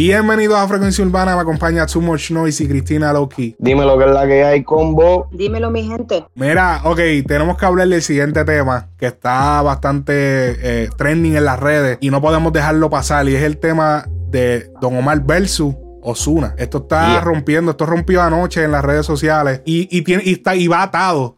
Bienvenidos a Frecuencia Urbana, me acompaña Too Much Noise y Cristina Loki. Dime lo que es la que hay, combo. Dímelo, mi gente. Mira, ok, tenemos que hablar del siguiente tema que está bastante eh, trending en las redes y no podemos dejarlo pasar y es el tema de Don Omar versus Osuna. Esto está rompiendo, esto rompió anoche en las redes sociales y, y, tiene, y, está, y va atado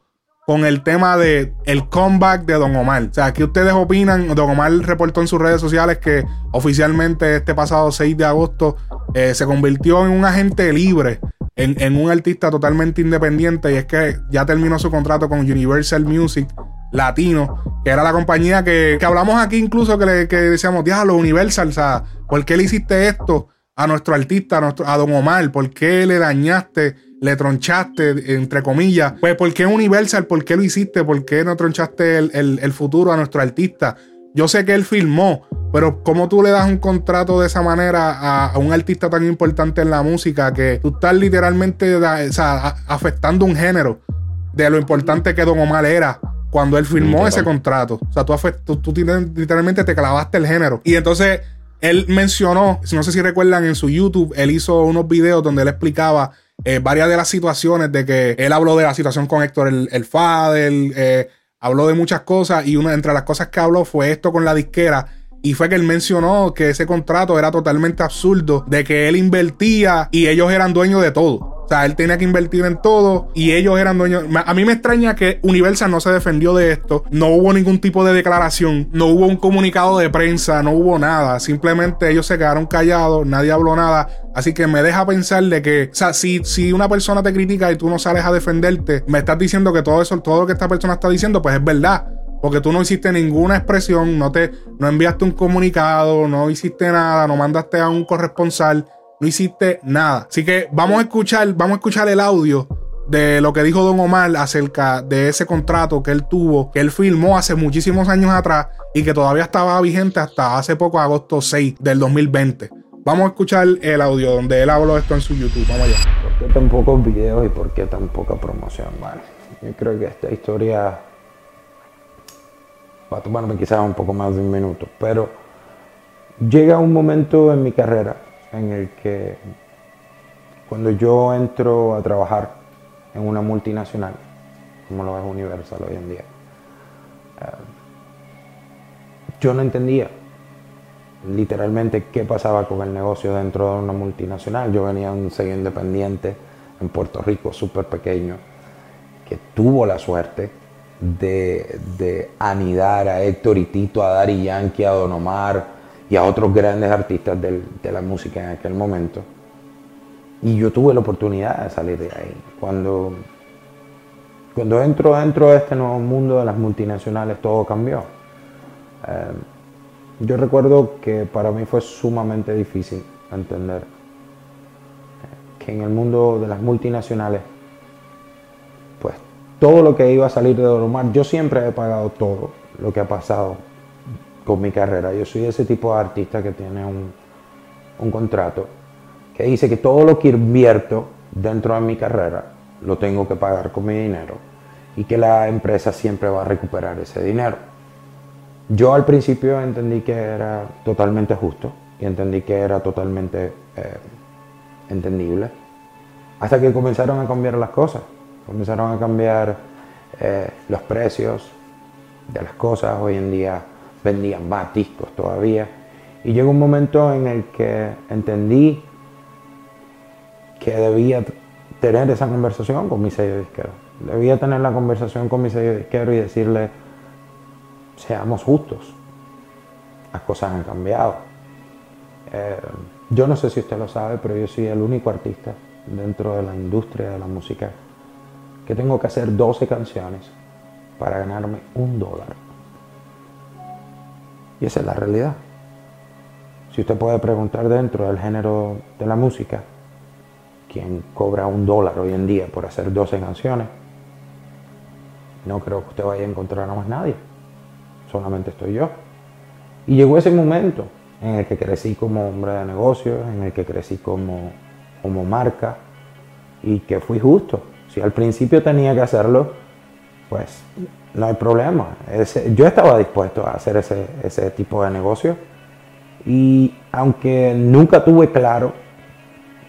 con el tema de el comeback de Don Omar. O sea, ¿qué ustedes opinan? Don Omar reportó en sus redes sociales que oficialmente este pasado 6 de agosto eh, se convirtió en un agente libre, en, un artista totalmente independiente y es que ya terminó su contrato con Universal Music Latino, que era la compañía que, hablamos aquí incluso que, le, que decíamos, diablo, Universal, o sea, ¿por qué le hiciste esto a nuestro artista, a, Don Omar? ¿Por qué le dañaste? Le tronchaste, entre comillas. Pues, ¿por qué Universal? ¿Por qué lo hiciste? ¿Por qué no tronchaste el, futuro a nuestro artista? Yo sé que él filmó, pero ¿cómo tú le das un contrato de esa manera a, un artista tan importante en la música que tú estás literalmente afectando un género de lo importante que Don Omar era cuando él firmó ese contrato? O sea, tú, tú literalmente te clavaste el género. Y entonces él mencionó, no sé si recuerdan en su YouTube, él hizo unos videos donde él explicaba eh, varias de las situaciones de que él habló de la situación con Héctor el, el Fadel, eh, habló de muchas cosas y una entre las cosas que habló fue esto con la disquera y fue que él mencionó que ese contrato era totalmente absurdo, de que él invertía y ellos eran dueños de todo. Sea, él tenía que invertir en todo y ellos eran dueños. A mí me extraña que Universal no se defendió de esto. No hubo ningún tipo de declaración, no hubo un comunicado de prensa, no hubo nada. Simplemente ellos se quedaron callados, nadie habló nada. Así que me deja pensar de que, o sea, si, si una persona te critica y tú no sales a defenderte, me estás diciendo que todo eso, todo lo que esta persona está diciendo, pues es verdad. Porque tú no hiciste ninguna expresión, no te, no enviaste un comunicado, no hiciste nada, no mandaste a un corresponsal no hiciste nada. Así que vamos a escuchar, vamos a escuchar el audio de lo que dijo Don Omar acerca de ese contrato que él tuvo, que él firmó hace muchísimos años atrás y que todavía estaba vigente hasta hace poco, agosto 6 del 2020. Vamos a escuchar el audio donde él habló esto en su YouTube. Vamos allá. ¿Por qué tan pocos videos y por qué tan poca promoción? Bueno, yo creo que esta historia va a tomarme quizás un poco más de un minuto, pero llega un momento en mi carrera en el que cuando yo entro a trabajar en una multinacional, como lo es Universal hoy en día, eh, yo no entendía literalmente qué pasaba con el negocio dentro de una multinacional. Yo venía de un sello independiente en Puerto Rico, súper pequeño, que tuvo la suerte de, anidar a Héctor y Tito, a Dari Yankee, a Don Omar, y a otros grandes artistas de la música en aquel momento. Y yo tuve la oportunidad de salir de ahí. Cuando, cuando entro dentro de este nuevo mundo de las multinacionales, todo cambió. Eh, yo recuerdo que para mí fue sumamente difícil entender que en el mundo de las multinacionales, pues todo lo que iba a salir de Don yo siempre he pagado todo lo que ha pasado con mi carrera. Yo soy ese tipo de artista que tiene un, un contrato que dice que todo lo que invierto dentro de mi carrera lo tengo que pagar con mi dinero y que la empresa siempre va a recuperar ese dinero. Yo al principio entendí que era totalmente justo y entendí que era totalmente eh, entendible. Hasta que comenzaron a cambiar las cosas, comenzaron a cambiar eh, los precios de las cosas. Hoy en día vendían más discos todavía. Y llegó un momento en el que entendí que debía tener esa conversación con mi sello disquero. Debía tener la conversación con mi sello disquero y decirle, seamos justos, las cosas han cambiado. Eh, yo no sé si usted lo sabe, pero yo soy el único artista dentro de la industria de la música que tengo que hacer 12 canciones para ganarme un dólar. Y esa es la realidad. Si usted puede preguntar dentro del género de la música, ¿quién cobra un dólar hoy en día por hacer 12 canciones? No creo que usted vaya a encontrar a más nadie. Solamente estoy yo. Y llegó ese momento en el que crecí como hombre de negocios, en el que crecí como, como marca y que fui justo. Si al principio tenía que hacerlo, pues no hay problema. yo estaba dispuesto a hacer ese, ese tipo de negocio Y aunque nunca tuve claro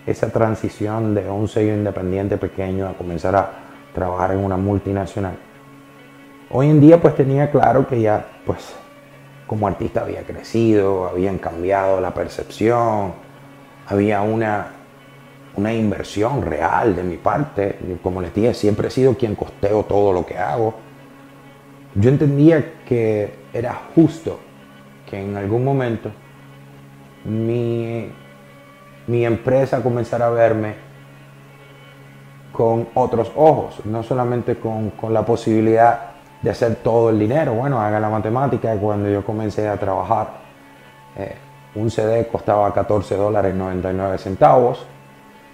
esa transición de un sello independiente pequeño a comenzar a trabajar en una multinacional, hoy en día pues tenía claro que ya pues como artista había crecido, habían cambiado la percepción, había una, una inversión real de mi parte. Como les dije, siempre he sido quien costeo todo lo que hago. Yo entendía que era justo que en algún momento mi, mi empresa comenzara a verme con otros ojos, no solamente con, con la posibilidad de hacer todo el dinero. Bueno, haga la matemática. Cuando yo comencé a trabajar, eh, un CD costaba 14 dólares 99 centavos.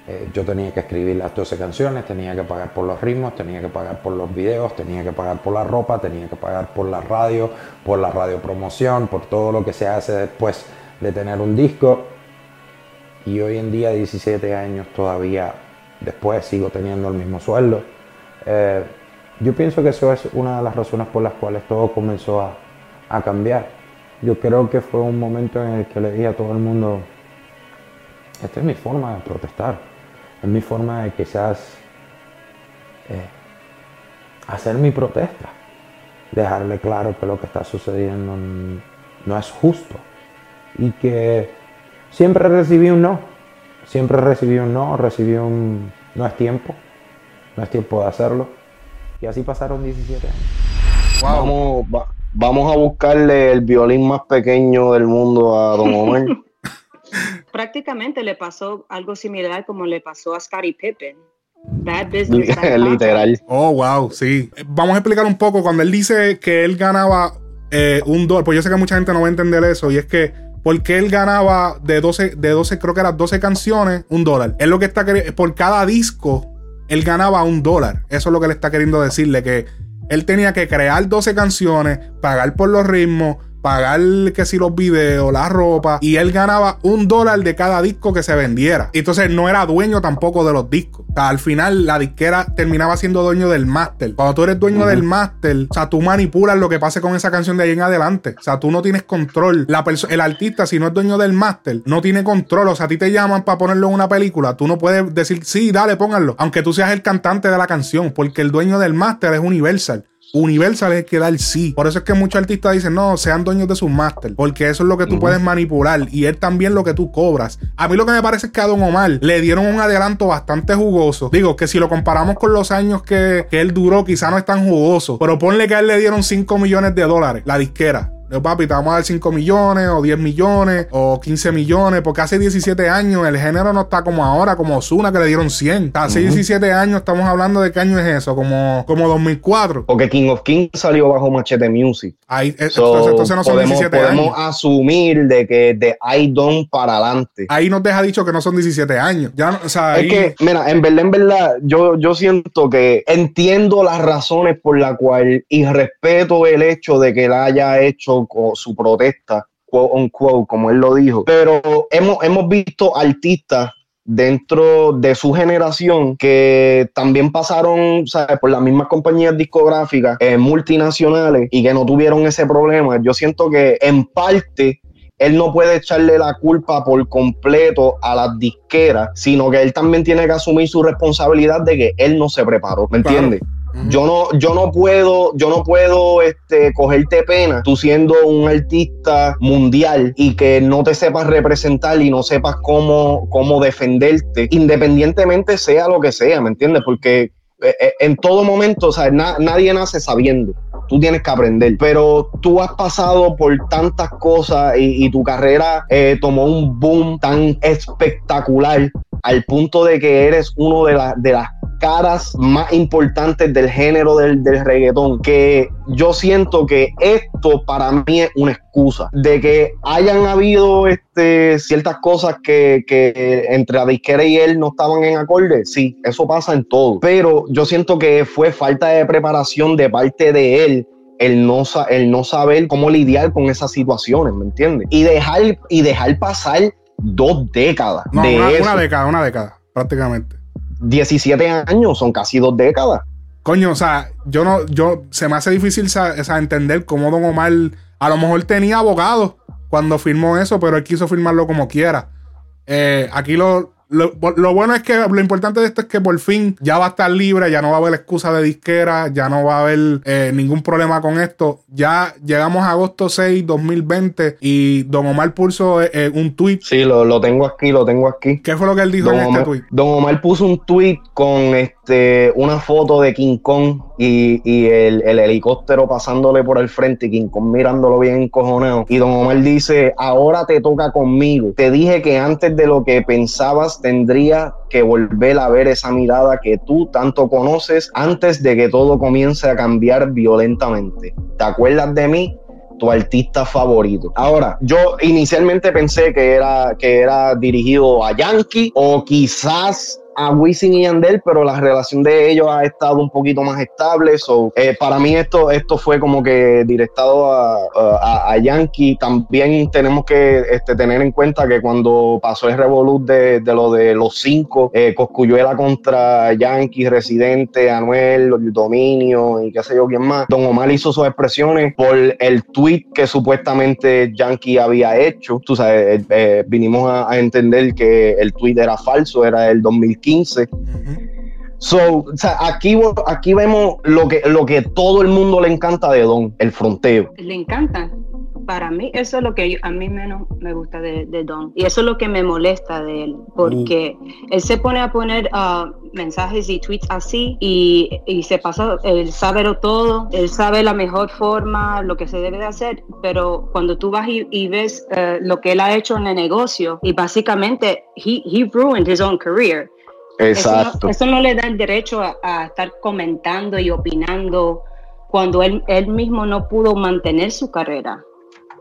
Eh, yo tenía que escribir las 12 canciones, tenía que pagar por los ritmos, tenía que pagar por los videos, tenía que pagar por la ropa, tenía que pagar por la radio, por la radiopromoción, por todo lo que se hace después de tener un disco. Y hoy en día, 17 años todavía después, sigo teniendo el mismo sueldo. Eh, yo pienso que eso es una de las razones por las cuales todo comenzó a, cambiar. Yo creo que fue un momento en el que le dije a todo el mundo, esta es mi forma de protestar, es mi forma de quizás eh, hacer mi protesta, dejarle claro que lo que está sucediendo no es justo. Y que siempre recibí un no, siempre recibí un no, recibí un no es tiempo, no es tiempo de hacerlo. Y así pasaron 17 años. Vamos, vamos a buscarle el violín más pequeño del mundo a Don Omar. Prácticamente le pasó algo similar como le pasó a Scottie Pippen. Bad business. Literal. Oh, wow, sí. Vamos a explicar un poco. Cuando él dice que él ganaba eh, un dólar, pues yo sé que mucha gente no va a entender eso, y es que porque él ganaba de 12, de 12, creo que eran 12 canciones, un dólar. Es lo que está por cada disco él ganaba un dólar. Eso es lo que le está queriendo decirle, que él tenía que crear 12 canciones, pagar por los ritmos, pagar que si los videos, la ropa, y él ganaba un dólar de cada disco que se vendiera. Y entonces no era dueño tampoco de los discos. O sea, al final la disquera terminaba siendo dueño del máster. Cuando tú eres dueño del máster, o sea, tú manipulas lo que pase con esa canción de ahí en adelante. O sea, tú no tienes control. La el artista, si no es dueño del máster, no tiene control. O sea, a ti te llaman para ponerlo en una película. Tú no puedes decir, sí, dale, pónganlo. Aunque tú seas el cantante de la canción, porque el dueño del máster es Universal. Universal es que da el sí. Por eso es que muchos artistas dicen, no, sean dueños de sus máster. Porque eso es lo que tú puedes manipular. Y él también lo que tú cobras. A mí lo que me parece es que a Don Omar le dieron un adelanto bastante jugoso. Digo, que si lo comparamos con los años que, que él duró, quizá no es tan jugoso. Pero ponle que a él le dieron 5 millones de dólares, la disquera. Yo, papi, te vamos a dar 5 millones, o 10 millones, o 15 millones, porque hace 17 años el género no está como ahora, como Osuna, que le dieron 100. Hace 17 años estamos hablando de qué año es eso, como, como 2004. Porque King of Kings salió bajo Machete Music. Ahí, eh, entonces no son podemos, 17 podemos asumir de que de I Don't para adelante. Ahí nos deja dicho que no son 17 años. Ya, o sea, Es que, mira, en verdad, en verdad, yo, yo siento que entiendo las razones por las cuales y respeto el hecho de que él haya hecho su protesta, quote quote, como él lo dijo. Pero hemos, hemos visto artistas dentro de su generación que también pasaron ¿sabes? por las mismas compañías discográficas eh, multinacionales y que no tuvieron ese problema. Yo siento que en parte él no puede echarle la culpa por completo a las disqueras, sino que él también tiene que asumir su responsabilidad de que él no se preparó, ¿me entiendes? Yo no, yo no puedo, yo no puedo este, cogerte pena tú siendo un artista mundial y que no te sepas representar y no sepas cómo, cómo defenderte, independientemente sea lo que sea, ¿me entiendes? Porque eh, eh, en todo momento, o sea, nadie nace sabiendo. Tú tienes que aprender, pero tú has pasado por tantas cosas y, tu carrera eh, tomó un boom tan espectacular al punto de que eres uno de, de las caras más importantes del género del, del, reggaetón, que yo siento que esto para mí es una excusa de que hayan habido este, ciertas cosas que, que entre la disquera y él no estaban en acorde. Sí, eso pasa en todo, pero yo siento que fue falta de preparación de parte de él el no, el no saber cómo lidiar con esas situaciones, ¿me entiendes? Y dejar, y dejar pasar dos décadas. de una, una década, una década, prácticamente. 17 años, son casi dos décadas. Coño, o sea, yo no, yo, se me hace difícil entender cómo Don Omar a lo mejor tenía abogados cuando firmó eso, pero él quiso firmarlo como quiera. Eh, aquí lo, lo, bueno es que lo importante de esto es que por fin ya va a estar libre, ya no va a haber excusa de disquera, ya no va a haber eh, ningún problema con esto. Ya llegamos a agosto 6, 2020 y Don Omar puso eh, un tweet. Sí, lo, tengo aquí, lo tengo aquí. ¿Qué fue lo que él dijo en este tweet? Don Omar puso un tweet con este, una foto de King Kong y, el, helicóptero pasándole por el frente y King Kong mirándolo bien encojonado. Y Don Omar dice, ahora te toca conmigo. Te dije que antes de lo que pensabas tendría que volver a ver esa mirada que tú tanto conoces antes de que todo comience a cambiar violentamente. ¿Te acuerdas de mí? tu artista favorito. Ahora, yo inicialmente pensé que era, que era dirigido a Yankee o quizás a Wisin y Yandel, pero la relación de ellos ha estado un poquito más estable. So, eh, para mí esto, esto fue como que directado a, a, Yankee. También tenemos que este, tener en cuenta que cuando pasó el revolut de, de lo de los cinco, eh, contra Yankee, Residente, Anuel, el Dominio y qué sé yo quién más, Don Omar hizo sus expresiones por el tweet que supuestamente Yankee había hecho. Tú sabes, eh, vinimos a, a entender que el tweet era falso, era el 2015 15. So, aquí, aquí vemos lo que, lo que todo el mundo le encanta de Don, el fronteo. Le encanta. Para mí, eso es lo que a mí menos me gusta de, Don. Y eso es lo que me molesta de él. Porque uh. él se pone a poner uh, mensajes y tweets así y, se pasa, él sabe todo, él sabe la mejor forma, lo que se debe de hacer. Pero cuando tú vas y, ves uh, lo que él ha hecho en el negocio, y básicamente, he, he ruined his own career Exacto. Eso no, le da el derecho a, estar comentando y opinando cuando él, él mismo no pudo mantener su carrera.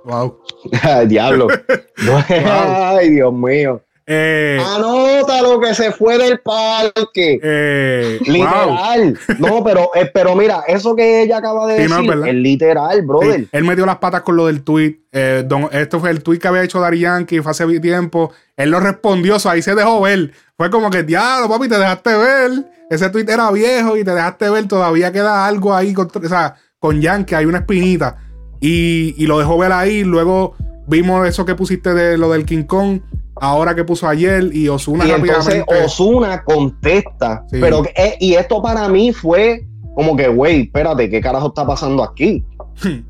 Wow. Diablo. Ay, Dios mío. Eh, Anota lo que se fue del parque. Eh, literal. No, pero, eh, pero mira, eso que ella acaba de decir es, literal, brother. él metió las patas con lo del tweet. esto fue el tweet que había hecho Dari Yankee fue hace tiempo. Él lo respondió, ahí se dejó ver. Fue como que, diablo, papi, te dejaste ver. Ese tweet era viejo y te dejaste ver. Todavía queda algo ahí con, o sea, con Yankee, hay una espinita. Y, y lo dejó ver ahí. Luego vimos eso que pusiste de lo del King Kong ahora que puso ayer y Osuna y entonces Osuna contesta pero eh, y esto para mí fue como que güey espérate qué carajo está pasando aquí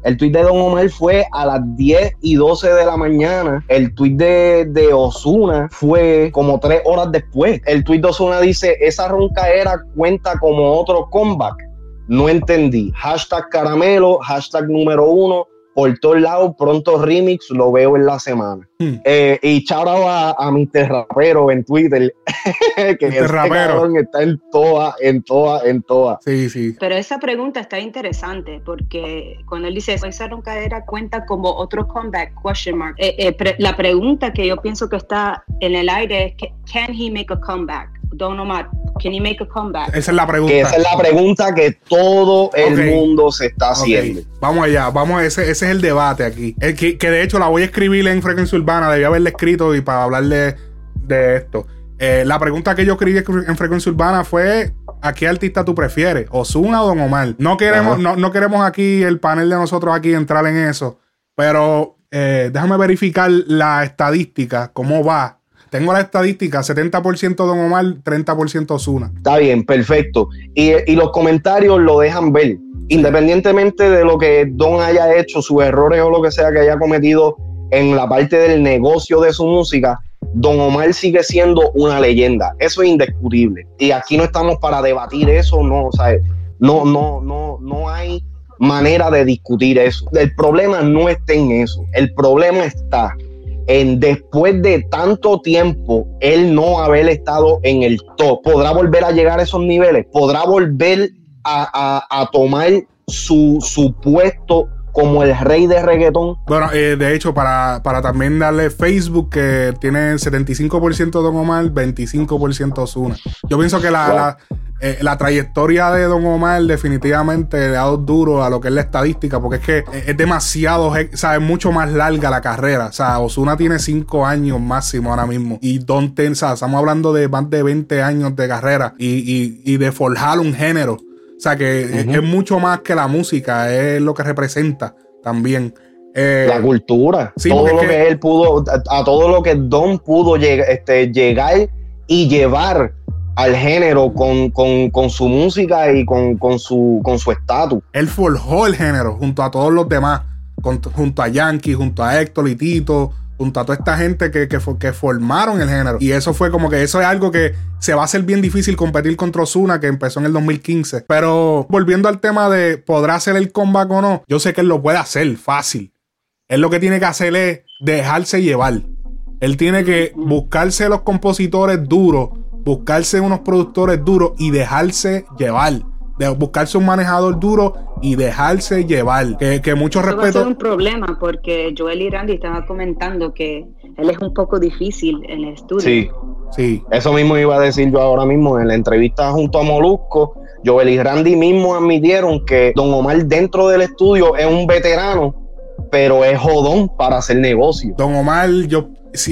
el tweet de Don Omar fue a las 10 y 12 de la mañana. El tweet de, de Osuna fue como tres horas después. El tweet de Osuna dice: Esa ronca era cuenta como otro comeback. No entendí. Hashtag caramelo, hashtag número uno por todos lados, pronto remix, lo veo en la semana. Hmm. Eh, y chao a, a Mr. Rapero en Twitter, que Mr. Rapero está en toda, en toda, en toda. Sí, sí. Pero esa pregunta está interesante porque cuando él dice esa roncadera cuenta como otro comeback, question mark. Eh, eh, la pregunta que yo pienso que está en el aire es, ¿can he make a comeback? Don Omar, can he make a comeback? Esa es la pregunta. esa es la pregunta que todo el mundo se está haciendo. Vamos allá, vamos, ese, ese es el debate aquí. El que, que, de hecho la voy a escribir en Frecuencia Urbana, debía haberle escrito y para hablarle de esto. Eh, la pregunta que yo escribí en Frecuencia Urbana fue: ¿a qué artista tú prefieres? ¿Osuna o Don Omar? No queremos, no, no, queremos aquí, el panel de nosotros aquí, entrar en eso. Pero eh, déjame verificar la estadística, cómo va tengo la estadística, 70% Don Omar, 30% Osuna. Está bien, perfecto. Y, los comentarios lo dejan ver. Independientemente de lo que Don haya hecho, sus errores o lo que sea que haya cometido en la parte del negocio de su música, Don Omar sigue siendo una leyenda. Eso es indiscutible. Y aquí no estamos para debatir eso, no, o sea, no, no, no, no hay manera de discutir eso. El problema no está en eso. El problema está en después de tanto tiempo, él no haber estado en el top, podrá volver a llegar a esos niveles, podrá volver a, tomar su, su puesto como el rey de reggaetón. Bueno, eh, de hecho, para, también darle Facebook, que tiene 75% Don Omar, 25% Osuna. Yo pienso que la, eh, la, trayectoria de Don Omar definitivamente le ha dado duro a lo que es la estadística, porque es que es demasiado, o sea, es mucho más larga la carrera. O sea, Osuna tiene 5 años máximo ahora mismo. Y Don Tensa, estamos hablando de más de 20 años de carrera y, y de forjar un género. O sea que es, mucho más que la música, es lo que representa también. Eh, la cultura. todo lo que, él pudo, a, todo lo que Don pudo este, llegar y llevar al género con, su música y con, su con su estatus. Él forjó el género junto a todos los demás, junto a Yankee, junto a Héctor y Tito, junto a toda esta gente que, que, que, formaron el género. Y eso fue como que eso es algo que se va a hacer bien difícil competir contra Osuna, que empezó en el 2015. Pero volviendo al tema de podrá hacer el comeback o no, yo sé que él lo puede hacer fácil. Él lo que tiene que hacer es dejarse llevar. Él tiene que buscarse los compositores duros buscarse unos productores duros y dejarse llevar. De buscarse un manejador duro y dejarse llevar. Que, que mucho Eso respeto. Va un problema porque Joel y Randy estaban comentando que él es un poco difícil en el estudio. Sí, sí. Eso mismo iba a decir yo ahora mismo en la entrevista junto a Molusco. Joel y Randy mismo admitieron que Don Omar dentro del estudio es un veterano, pero es jodón para hacer negocio. Don Omar, yo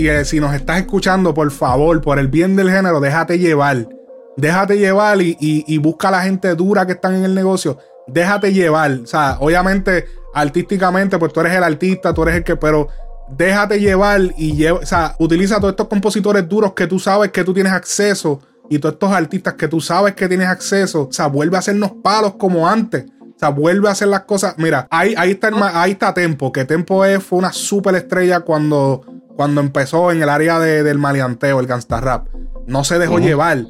eh, si, nos estás escuchando, por favor, por el bien del género, déjate llevar. Déjate llevar y, busca a la gente dura que están en el negocio. Déjate llevar. O sea, obviamente, artísticamente, pues tú eres el artista, tú eres el que, pero déjate llevar y lleva, o sea, utiliza todos estos compositores duros que tú sabes que tú tienes acceso y todos estos artistas que tú sabes que tienes acceso. O sea, vuelve a hacernos palos como antes. O sea, vuelve a hacer las cosas. Mira, ahí, ahí, está, ahí está Tempo, que Tempo es, fue una super estrella cuando cuando empezó en el área del maleanteo, el gangsta rap. No se dejó llevar.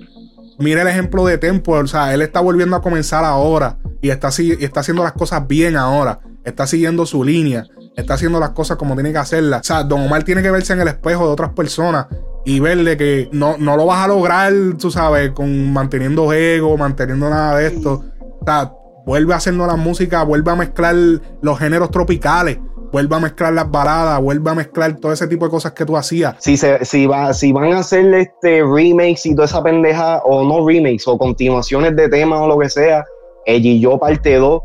Mira el ejemplo de Tempo, o sea, él está volviendo a comenzar ahora y está, está haciendo las cosas bien ahora. Está siguiendo su línea, está haciendo las cosas como tiene que hacerlas. O sea, Don Omar tiene que verse en el espejo de otras personas y verle que no, no lo vas a lograr, tú sabes, con manteniendo ego, manteniendo nada de esto. O sea, vuelve a hacernos la música, vuelve a mezclar los géneros tropicales vuelva a mezclar las baladas, vuelva a mezclar todo ese tipo de cosas que tú hacías. Si, se, si, va, si van a hacer este remakes y toda esa pendeja, o no remakes, o continuaciones de temas o lo que sea, ella y yo parte 2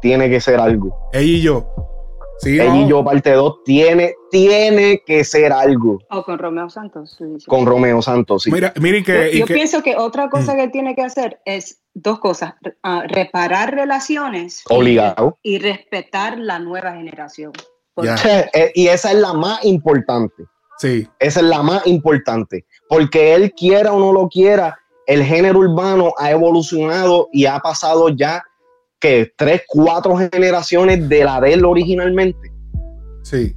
tiene que ser algo. Ella y yo. Sí, ella y yo parte 2 tiene, tiene que ser algo. O con Romeo Santos. Con Romeo Santos, sí. Mira, mire que, yo, pienso que otra cosa mm. que él tiene que hacer es dos cosas, ah, reparar relaciones Obligado. y respetar la nueva generación. Eh, y esa es la más importante. Sí. Esa es la más importante. Porque él quiera o no lo quiera, el género urbano ha evolucionado y ha pasado ya que tres, cuatro generaciones de la de él originalmente. Sí.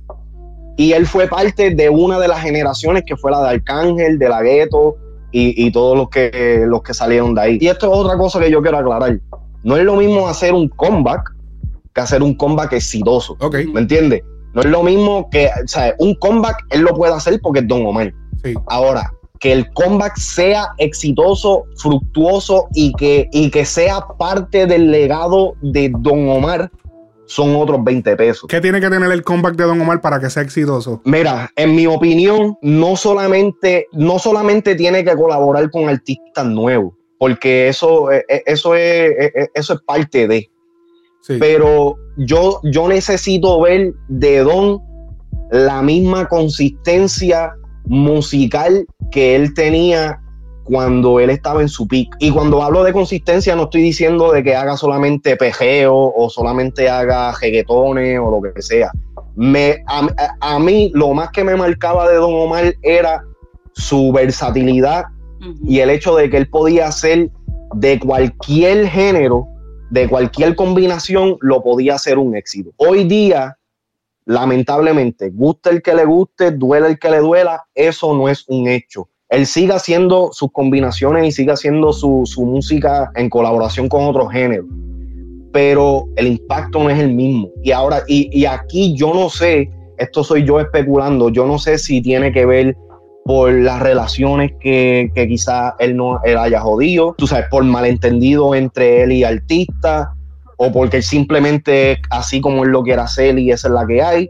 Y él fue parte de una de las generaciones que fue la de Arcángel, de la Gueto y, todos los que, los que salieron de ahí. Y esto es otra cosa que yo quiero aclarar. No es lo mismo hacer un comeback que hacer un comeback exitoso. ¿Me entiendes? No es lo mismo que, o sea, un comeback él lo puede hacer porque es Don Omar. Ahora, que el comeback sea exitoso, fructuoso y que, y que sea parte del legado de Don Omar, son otros 20 pesos. ¿Qué tiene que tener el comeback de Don Omar para que sea exitoso? Mira, en mi opinión, no solamente, no solamente tiene que colaborar con artistas nuevos, porque eso, eh, eh, eso, es, eh, eso es parte de. Pero yo, yo necesito ver de Don la misma consistencia musical que él tenía cuando él estaba en su pick. Y cuando hablo de consistencia no estoy diciendo de que haga solamente pejeo o solamente haga jeguetones o lo que sea. Me, a, mí lo más que me marcaba de Don Omar era su versatilidad y el hecho de que él podía hacer de cualquier género de cualquier combinación lo podía hacer un éxito. Hoy día, lamentablemente, guste el que le guste, duele el que le duela, eso no es un hecho. Él sigue haciendo sus combinaciones y sigue haciendo su, música en colaboración con otros géneros, pero el impacto no es el mismo. Y ahora, y, y aquí yo no sé, esto soy yo especulando, yo no sé si tiene que ver por las relaciones que, que quizás él no él haya jodido, tú sabes, por malentendido entre él y artista, o porque él simplemente así como él lo quiere hacer y esa es la que hay.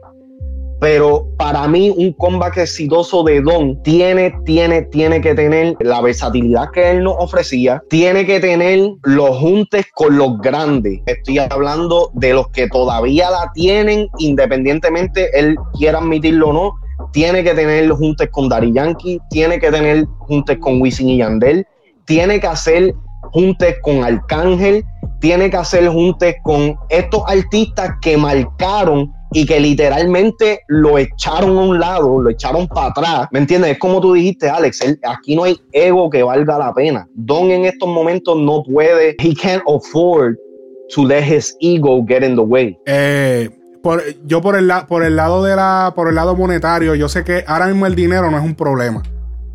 Pero para mí un comeback exitoso de Don tiene, tiene, tiene que tener la versatilidad que él nos ofrecía, tiene que tener los juntes con los grandes. Estoy hablando de los que todavía la tienen, independientemente él quiera admitirlo o no, tiene que tener juntes con Dari Yankee, tiene que tener juntes con Wisin y Yandel, tiene que hacer juntes con Arcángel, tiene que hacer juntes con estos artistas que marcaron y que literalmente lo echaron a un lado, lo echaron para atrás. ¿Me entiendes? Es como tú dijiste, Alex, aquí no hay ego que valga la pena. Don en estos momentos no puede, he can't afford to let his ego get in the way. Eh, yo por el, por el lado de la, por el lado monetario, yo sé que ahora mismo el dinero no es un problema.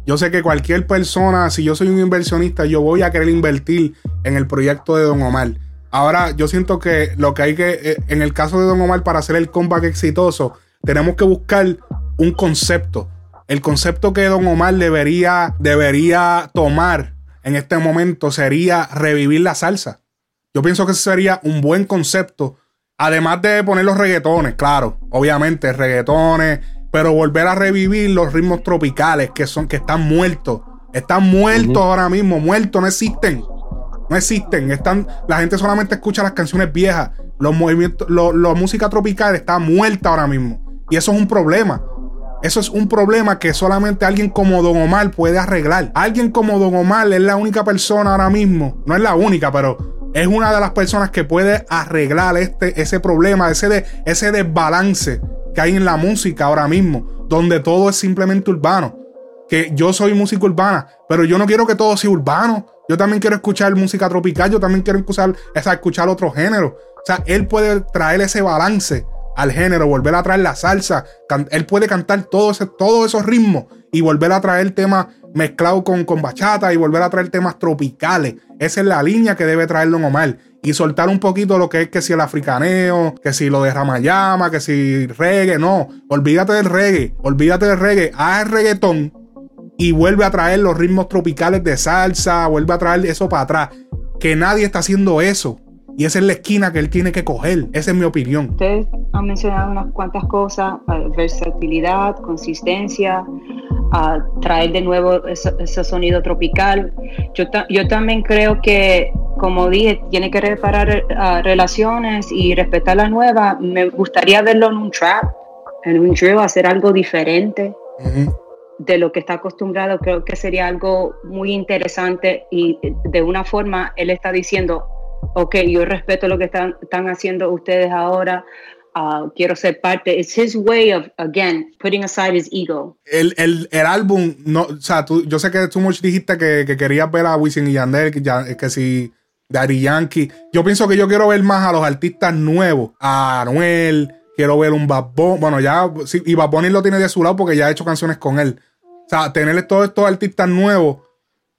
Yo sé que cualquier persona, si yo soy un inversionista, yo voy a querer invertir en el proyecto de Don Omar. Ahora, yo siento que lo que hay que, eh, en el caso de Don Omar, para hacer el comeback exitoso, tenemos que buscar un concepto. El concepto que Don Omar debería, debería tomar en este momento sería revivir la salsa. Yo pienso que ese sería un buen concepto. Además de poner los reggaetones, claro, obviamente, reggaetones, pero volver a revivir los ritmos tropicales que son, que están muertos. Están muertos ahora mismo, muertos, no existen. No existen. Están, la gente solamente escucha las canciones viejas. Los movimientos, la música tropical está muerta ahora mismo. Y eso es un problema. Eso es un problema que solamente alguien como Don Omar puede arreglar. Alguien como Don Omar es la única persona ahora mismo. No es la única, pero es una de las personas que puede arreglar este, ese problema, ese, de, ese desbalance que hay en la música ahora mismo, donde todo es simplemente urbano. Que yo soy música urbana, pero yo no quiero que todo sea urbano. Yo también quiero escuchar música tropical, yo también quiero escuchar, escuchar otro género. O sea, él puede traer ese balance al género, volver a traer la salsa. él puede cantar todo todos esos ritmos y volver a traer temas mezclados con, con bachata y volver a traer temas tropicales. Esa es la línea que debe traer Don Omar. Y soltar un poquito lo que es que si el africaneo, que si lo de Ramayama, que si reggae. No, olvídate del reggae, olvídate del reggae. Haz el reggaetón y vuelve a traer los ritmos tropicales de salsa, vuelve a traer eso para atrás. Que nadie está haciendo eso. Y esa es la esquina que él tiene que coger. Esa es mi opinión. Ustedes han mencionado unas cuantas cosas, eh, versatilidad, consistencia, traer de nuevo ese, sonido tropical. Yo, yo también creo que, como dije, tiene que reparar eh, relaciones y respetar las nuevas. Me gustaría verlo en un trap, en un drill, hacer algo diferente de lo que está acostumbrado, creo que sería algo muy interesante y de una forma él está diciendo, ok, yo respeto lo que están, están haciendo ustedes ahora, uh, quiero ser parte. It's his way of, again, putting aside his ego. El, el, el álbum, no, o sea, tú, yo sé que tú mucho dijiste que, que querías ver a Wisin y Yandel, que, ya, que si Daddy Yankee. Yo pienso que yo quiero ver más a los artistas nuevos, a Anuel, quiero ver un Bad Bueno, ya, y Bad lo tiene de su lado porque ya ha hecho canciones con él. O sea, tener todos estos artistas nuevos,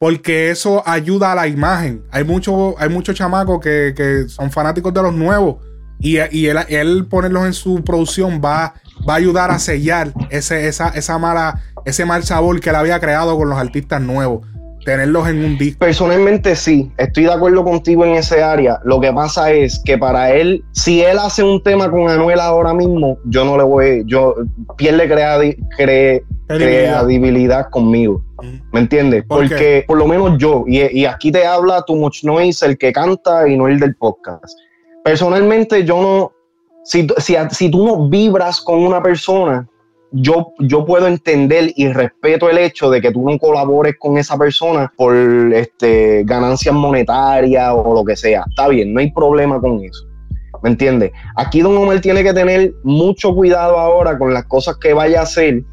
porque eso ayuda a la imagen. Hay muchos hay muchos chamacos que, son fanáticos de los nuevos y, y él, ponerlos en su producción va, va a ayudar a sellar ese, esa, esa mala, ese mal sabor que él había creado con los artistas nuevos tenerlos en un disco. Personalmente sí, estoy de acuerdo contigo en ese área. Lo que pasa es que para él, si él hace un tema con Anuel ahora mismo, yo no le voy, yo pierde credibilidad conmigo. ¿Me entiendes? Porque por lo menos yo, y, aquí te habla Too Much Noise, el que canta y no el del podcast. Personalmente yo no, si, si, si tú no vibras con una persona, yo, yo puedo entender y respeto el hecho de que tú no colabores con esa persona por este, ganancias monetarias o lo que sea. Está bien, no hay problema con eso. ¿Me entiendes? Aquí Don Omar tiene que tener mucho cuidado ahora con las cosas que vaya a hacer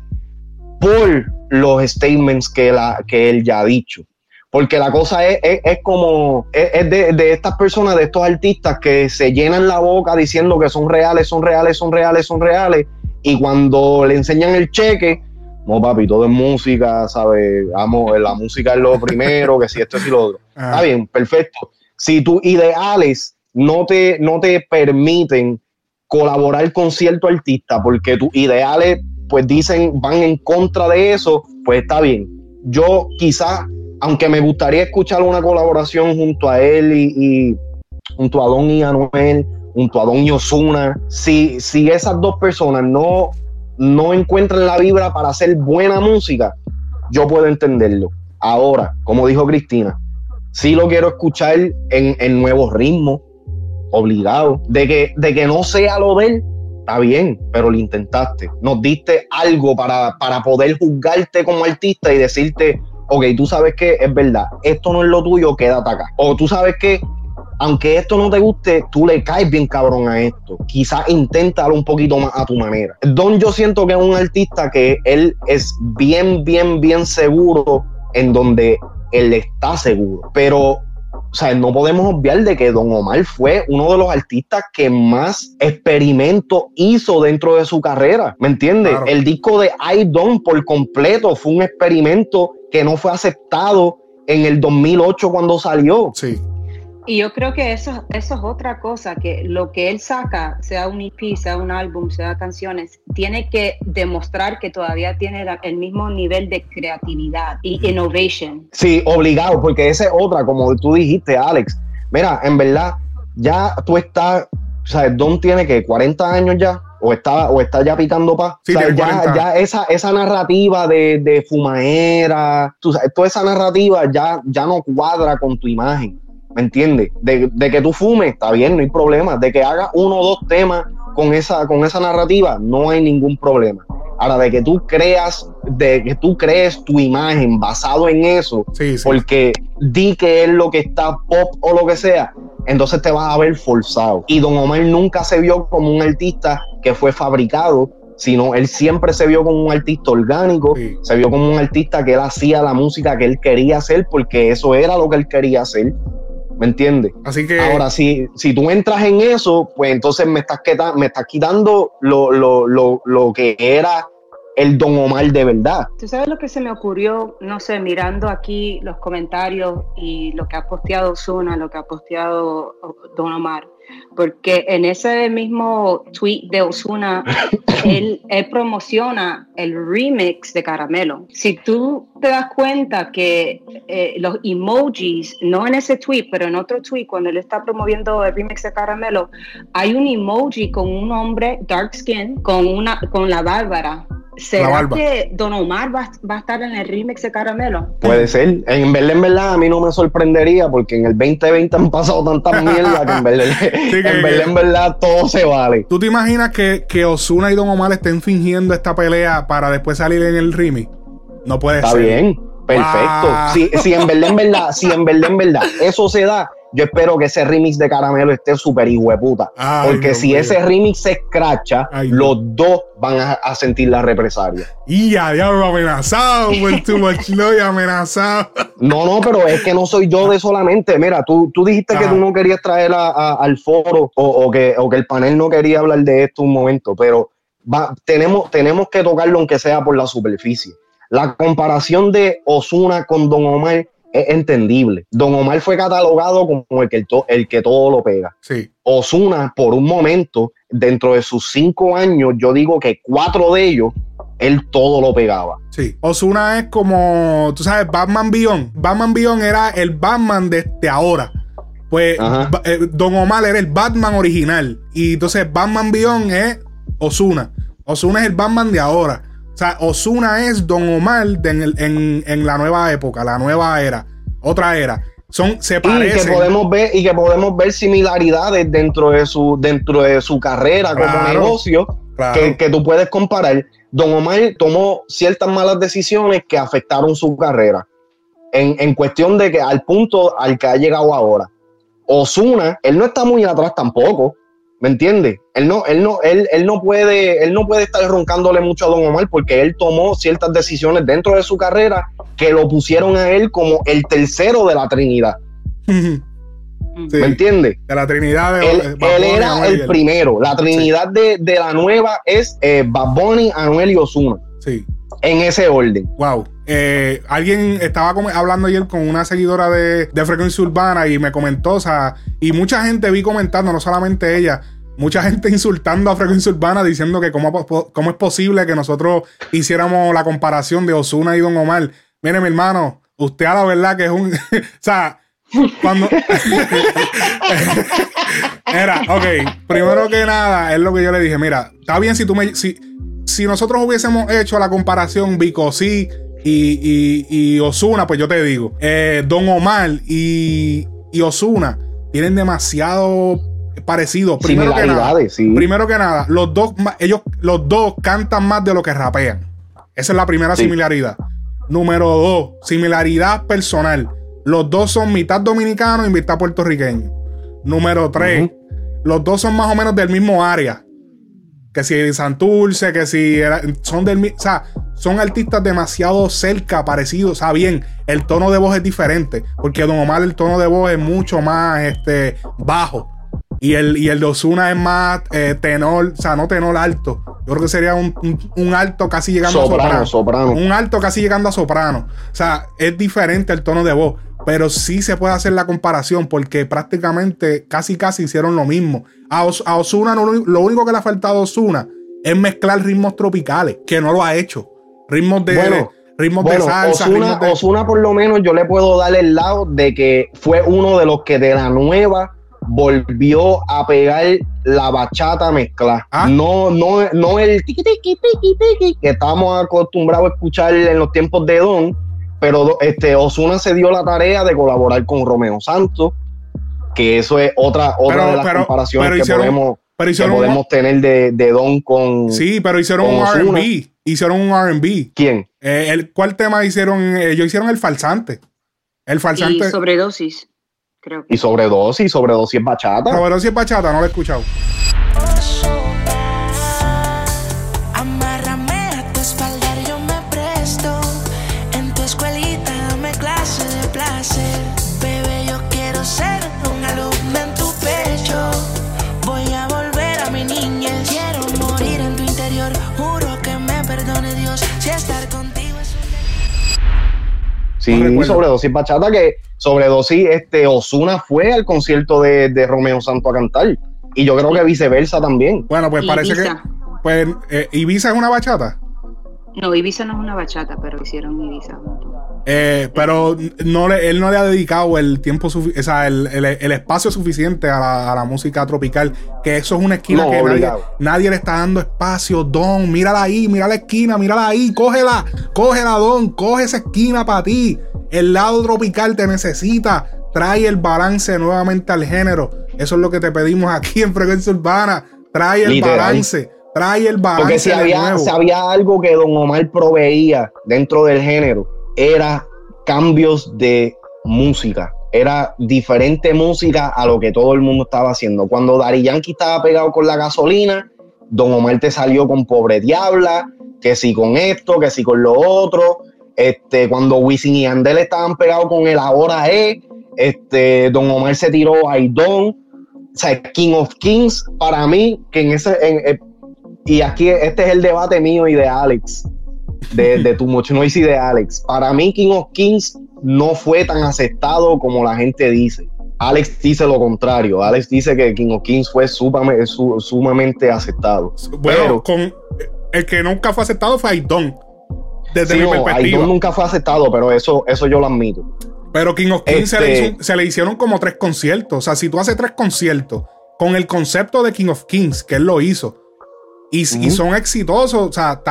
por los statements que, la, que él ya ha dicho. Porque la cosa es, es, como, es, de, de, estas personas, de estos artistas que se llenan la boca diciendo que son reales, son reales, son reales, son reales, y cuando le enseñan el cheque, no, papi, todo es música, ¿sabes? Amo, la música es lo primero, que si esto es y lo otro. Está bien, perfecto. Si tus ideales no te, no te permiten colaborar con cierto artista porque tus ideales, pues dicen, van en contra de eso, pues está bien. Yo quizás, aunque me gustaría escuchar una colaboración junto a él y, y junto a Don y Anuel, junto a Don Yosuna, si, si esas dos personas no, no encuentran la vibra para hacer buena música, yo puedo entenderlo. Ahora, como dijo Cristina, si lo quiero escuchar en, en nuevos ritmos, obligado. De que, de que no sea lo de él, está bien, pero lo intentaste. Nos diste algo para, para poder juzgarte como artista y decirte, ok, tú sabes que es verdad, esto no es lo tuyo, quédate acá. O tú sabes que aunque esto no te guste, tú le caes bien cabrón a esto. Quizás inténtalo un poquito más a tu manera. Don yo siento que es un artista que él es bien, bien, bien seguro en donde él está seguro. Pero o sea, no podemos obviar de que Don Omar fue uno de los artistas que más experimentos hizo dentro de su carrera. ¿Me entiendes? El disco de I Don't por completo fue un experimento que no fue aceptado en el 2008 cuando salió. Sí. Y yo creo que eso, eso es otra cosa, que lo que él saca, sea un EP, sea un álbum, sea canciones, tiene que demostrar que todavía tiene el mismo nivel de creatividad y innovation. Sí, obligado, porque esa es otra, como tú dijiste, Alex. Mira, en verdad, ya tú estás, o sea, Don tiene que 40 años ya, o está, o está ya picando pa. Sí, o sea, tiene ya, 40. ya esa, esa narrativa de, de fumaera, tú sabes, toda esa narrativa ya, ya no cuadra con tu imagen. ¿Me entiendes? De, de que tú fumes, está bien, no hay problema. De que hagas uno o dos temas con esa, con esa narrativa, no hay ningún problema. Ahora, de que tú creas, de que tú crees tu imagen basado en eso, Sí, sí. porque di que es lo que está pop o lo que sea, entonces te vas a ver forzado. Y Don Omar nunca se vio como un artista que fue fabricado, sino él siempre se vio como un artista orgánico, Sí. se vio como un artista que él hacía la música que él quería hacer porque eso era lo que él quería hacer. ¿Me entiendes? Así que. Ahora, si, si tú entras en eso, pues entonces me estás, queta- me estás quitando lo, lo, lo, lo que era el Don Omar de verdad. ¿Tú sabes lo que se me ocurrió? No sé, mirando aquí los comentarios y lo que ha posteado Zuna, lo que ha posteado Don Omar. Porque en ese mismo tweet de Osuna, él, él promociona el remix de Caramelo. Si tú te das cuenta que eh, los emojis, no en ese tweet, pero en otro tweet, cuando él está promoviendo el remix de Caramelo, hay un emoji con un hombre dark skin, con, una, con la bárbara. ¿Será que Don Omar va, va a estar en el remix de Caramelo? Puede ser. En verdad, en verdad, a mí no me sorprendería porque en el 2020 han pasado tantas mierdas que en verdad, que- en verdad, en verdad, todo se vale. ¿Tú te imaginas que, que Osuna y Don Omar estén fingiendo esta pelea para después salir en el remix? No puede Está ser. bien, perfecto. Wow. Si, si en verdad, en verdad, si en verdad, en verdad, eso se da, yo espero que ese remix de Caramelo esté súper hijueputa. Porque si mío. ese remix se escracha, Ay, los dos van a, a sentir la represalia. Y ya, diablo, amenazado por love, amenazado. No, no, pero es que no soy yo de solamente. Mira, tú, tú dijiste que tú no querías traer a- a- al foro o, o que, o que el panel no quería hablar de esto un momento, pero va- tenemos, tenemos que tocarlo aunque sea por la superficie. La comparación de Osuna con Don Omar es entendible. Don Omar fue catalogado como el que, to- el que todo lo pega. Sí, Osuna, por un momento, dentro de sus cinco años, yo digo que cuatro de ellos, él todo lo pegaba. sí. Osuna es como, tú sabes, Batman Beyond. Batman Beyond era el Batman de, de ahora. Pues eh, Don Omar era el Batman original. Y entonces Batman Beyond es Osuna. Osuna es el Batman de ahora. O sea, Osuna es Don Omar de en, el- en- en la nueva época, la nueva era, otra era. Son, se y que parecen. podemos ver y que podemos ver similaridades dentro de su dentro de su carrera como negocio Claro. que, que tú puedes comparar Don Omar tomó ciertas malas decisiones que afectaron su carrera en, en cuestión de que al punto al que ha llegado ahora Osuna él no está muy atrás tampoco ¿me entiendes? Él no, él no, él, él no puede, él no puede estar roncándole mucho a Don Omar porque él tomó ciertas decisiones dentro de su carrera que lo pusieron a él como el tercero de la Trinidad. Sí, ¿Me entiendes? de la Trinidad de Él, Bad él Bunny, era Anuel el él. primero. La trinidad de, de la nueva es eh, Bad Bunny, Anuel y Ozuna. Sí. En ese orden. Wow. Eh, alguien estaba hablando ayer con una seguidora de, de Frecuencia Urbana y me comentó, o sea, y mucha gente vi comentando, no solamente ella, mucha gente insultando a Frecuencia Urbana diciendo que cómo, cómo es posible que nosotros hiciéramos la comparación de Osuna y Don Omar. Mire, mi hermano, usted a la verdad que es un. o sea, cuando. Era, ok, primero que nada, es lo que yo le dije. Mira, está bien si tú me. Si, si nosotros hubiésemos hecho la comparación Bicosí y, y, y Osuna, pues yo te digo, eh, Don Omar y, y Osuna tienen demasiado parecido. Primero que nada, sí. primero que nada, los dos, ellos, los dos cantan más de lo que rapean. Esa es la primera Sí. similaridad. Número dos, similaridad personal. Los dos son mitad dominicano y mitad puertorriqueño. Número tres, los dos son más o menos del mismo área. Que si Santurce, que si son del mismo. O sea, son artistas demasiado cerca, parecidos. O sea, bien, el tono de voz es diferente. Porque Don Omar, el tono de voz es mucho más este, bajo. Y el, y el de Osuna es más eh, tenor, o sea, no tenor alto. Yo creo que sería un, alto casi llegando a soprano. Un alto casi llegando a soprano. O sea, es diferente el tono de voz. Pero sí se puede hacer la comparación porque prácticamente casi casi hicieron lo mismo. A, Osuna lo único que le ha faltado a Osuna es mezclar ritmos tropicales, que no lo ha hecho. Ritmos de, ritmos de salsa. Osuna, por lo menos yo le puedo dar el lado de que fue uno de los que de la nueva volvió a pegar la bachata mezcla. Ah. No, no, no el tiki tiki tiki tiki que estábamos acostumbrados a escuchar en los tiempos de Don, pero este Osuna se dio la tarea de colaborar con Romeo Santos, que eso es otra, otra de las comparaciones que podemos, podemos tener de, Don con. Sí, pero hicieron un RB. Hicieron un RB. ¿Quién? Eh, el, ¿Cuál tema hicieron? ellos hicieron el falsante. El falsante. Y sobredosis. Y sobredosis, sobredosis bachata. Sobredosis bachata, no lo he escuchado. Sí, sobredosis bachata, que sobredosis, este, Osuna fue al concierto de, Romeo Santo a cantar. Y yo creo que viceversa también. Bueno, pues parece que. Pues, eh, ¿Ibiza es una bachata? No, Ibiza no es una bachata, pero hicieron Ibiza juntos. Eh, pero no le, él no le ha dedicado el tiempo, o sea, el, espacio suficiente a la, música tropical, que eso es una esquina que nadie, nadie, le está dando espacio. Don, mírala ahí, mira la esquina, mírala ahí, cógela, cógela, Don, coge esa esquina para ti. El lado tropical te necesita. Trae el balance nuevamente al género. Eso es lo que te pedimos aquí en Frecuencia Urbana. Trae el balance. Trae el balance. Porque si había, si había algo que Don Omar proveía dentro del género era cambios de música. Era diferente música a lo que todo el mundo estaba haciendo. Cuando Dari Yankee estaba pegado con la gasolina, Don Omar te salió con Pobre Diabla, que si con esto, que si con lo otro. Este, cuando Wisin y Andel estaban pegados con el Ahora E, este, Don Omar se tiró a Idon. O sea, King of Kings, para mí, que en ese. Eh, y aquí este es el debate mío y de Alex de, de Too Much Noise y de Alex. Para mí, King of Kings no fue tan aceptado como la gente dice. Alex dice lo contrario. Alex dice que King of Kings fue sumamente, sumamente aceptado. Bueno, con el que nunca fue aceptado fue Aidon. Desde mi perspectiva. nunca fue aceptado, pero eso, eso yo lo admito. Pero King of Kings se, le este se, le hicieron como tres conciertos. O sea, si tú haces tres conciertos con el concepto de King of Kings, que él lo hizo, y, son exitosos. O sea,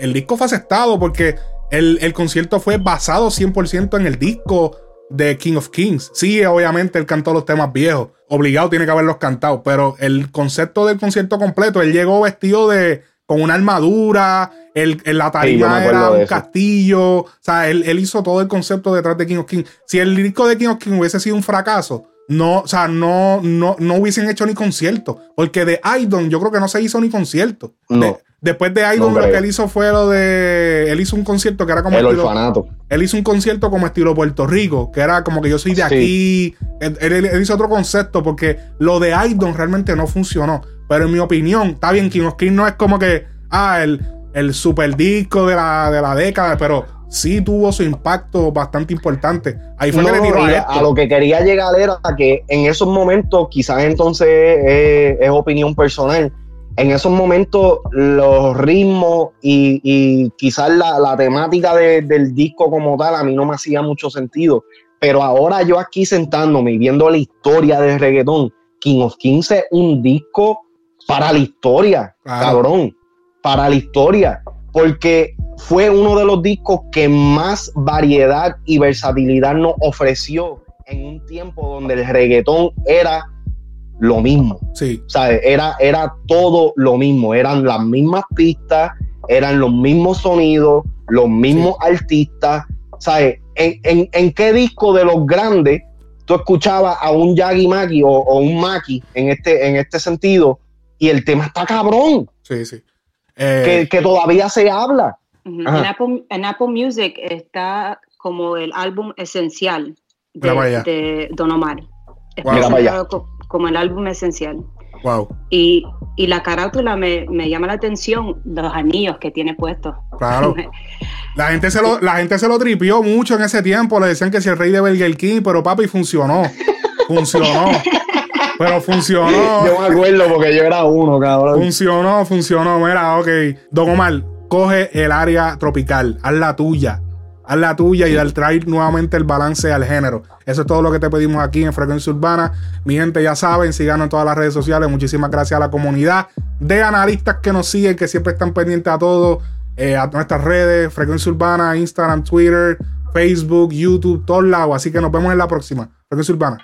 el disco fue aceptado porque el, concierto fue basado 100% en el disco de King of Kings. Sí, obviamente él cantó los temas viejos. Obligado tiene que haberlos cantado. Pero el concepto del concierto completo, él llegó vestido de con una armadura, el, la tarima era un castillo. O sea, él, él, hizo todo el concepto detrás de King of Kings. Si el disco de King of Kings hubiese sido un fracaso, no, o sea, no, no, no hubiesen hecho ni concierto. Porque de Idon yo creo que no se hizo ni concierto. después de Idon lo que él hizo fue lo de. Él hizo un concierto que era como. El orfanato. Él hizo un concierto como estilo Puerto Rico, que era como que yo soy de aquí. Él, hizo otro concepto porque lo de Idon realmente no funcionó. Pero en mi opinión, está bien, King of Kings no es como que. Ah, el, el super disco de la, de la década, pero sí tuvo su impacto bastante importante. Ahí fue que le a, lo que quería llegar era que en esos momentos, quizás entonces es, opinión personal, en esos momentos los ritmos y, quizás la, temática del disco como tal a mí no me hacía mucho sentido. Pero ahora yo aquí sentándome y viendo la historia del reggaetón, King of Kings es un disco para la historia, cabrón, para la historia. Porque fue uno de los discos que más variedad y versatilidad nos ofreció en un tiempo donde el reggaetón era lo mismo. Sí. O sea, era, era todo lo mismo. Eran las mismas pistas, eran los mismos sonidos, los mismos artistas. ¿Sabes? ¿En, en, qué disco de los grandes tú escuchabas a un Yagi Maki o, o, un Maki en este, en este sentido, y el tema está cabrón. Sí, sí. Eh, que, que, todavía se habla. En, Apple, en, Apple, Music está como el álbum esencial de, de Don Omar. Wow. Como el álbum esencial. Wow. Y, y la carátula me, me, llama la atención los anillos que tiene puestos. Claro. la, gente se lo, la gente se lo tripió mucho en ese tiempo. Le decían que si el rey de Burger King, pero papi, funcionó. Funcionó. pero funcionó. Yo me acuerdo porque yo era uno, cabrón. Funcionó, funcionó. Mira, ok. Don Omar, coge el área tropical, haz la tuya haz la tuya y dar traer nuevamente el balance al género. Eso es todo lo que te pedimos aquí en Frecuencia Urbana. Mi gente ya saben, síganos en todas las redes sociales. Muchísimas gracias a la comunidad de analistas que nos siguen, que siempre están pendientes a todo, eh, a nuestras redes, Frecuencia Urbana, Instagram, Twitter, Facebook, YouTube, todos lados. Así que nos vemos en la próxima. Frecuencia Urbana.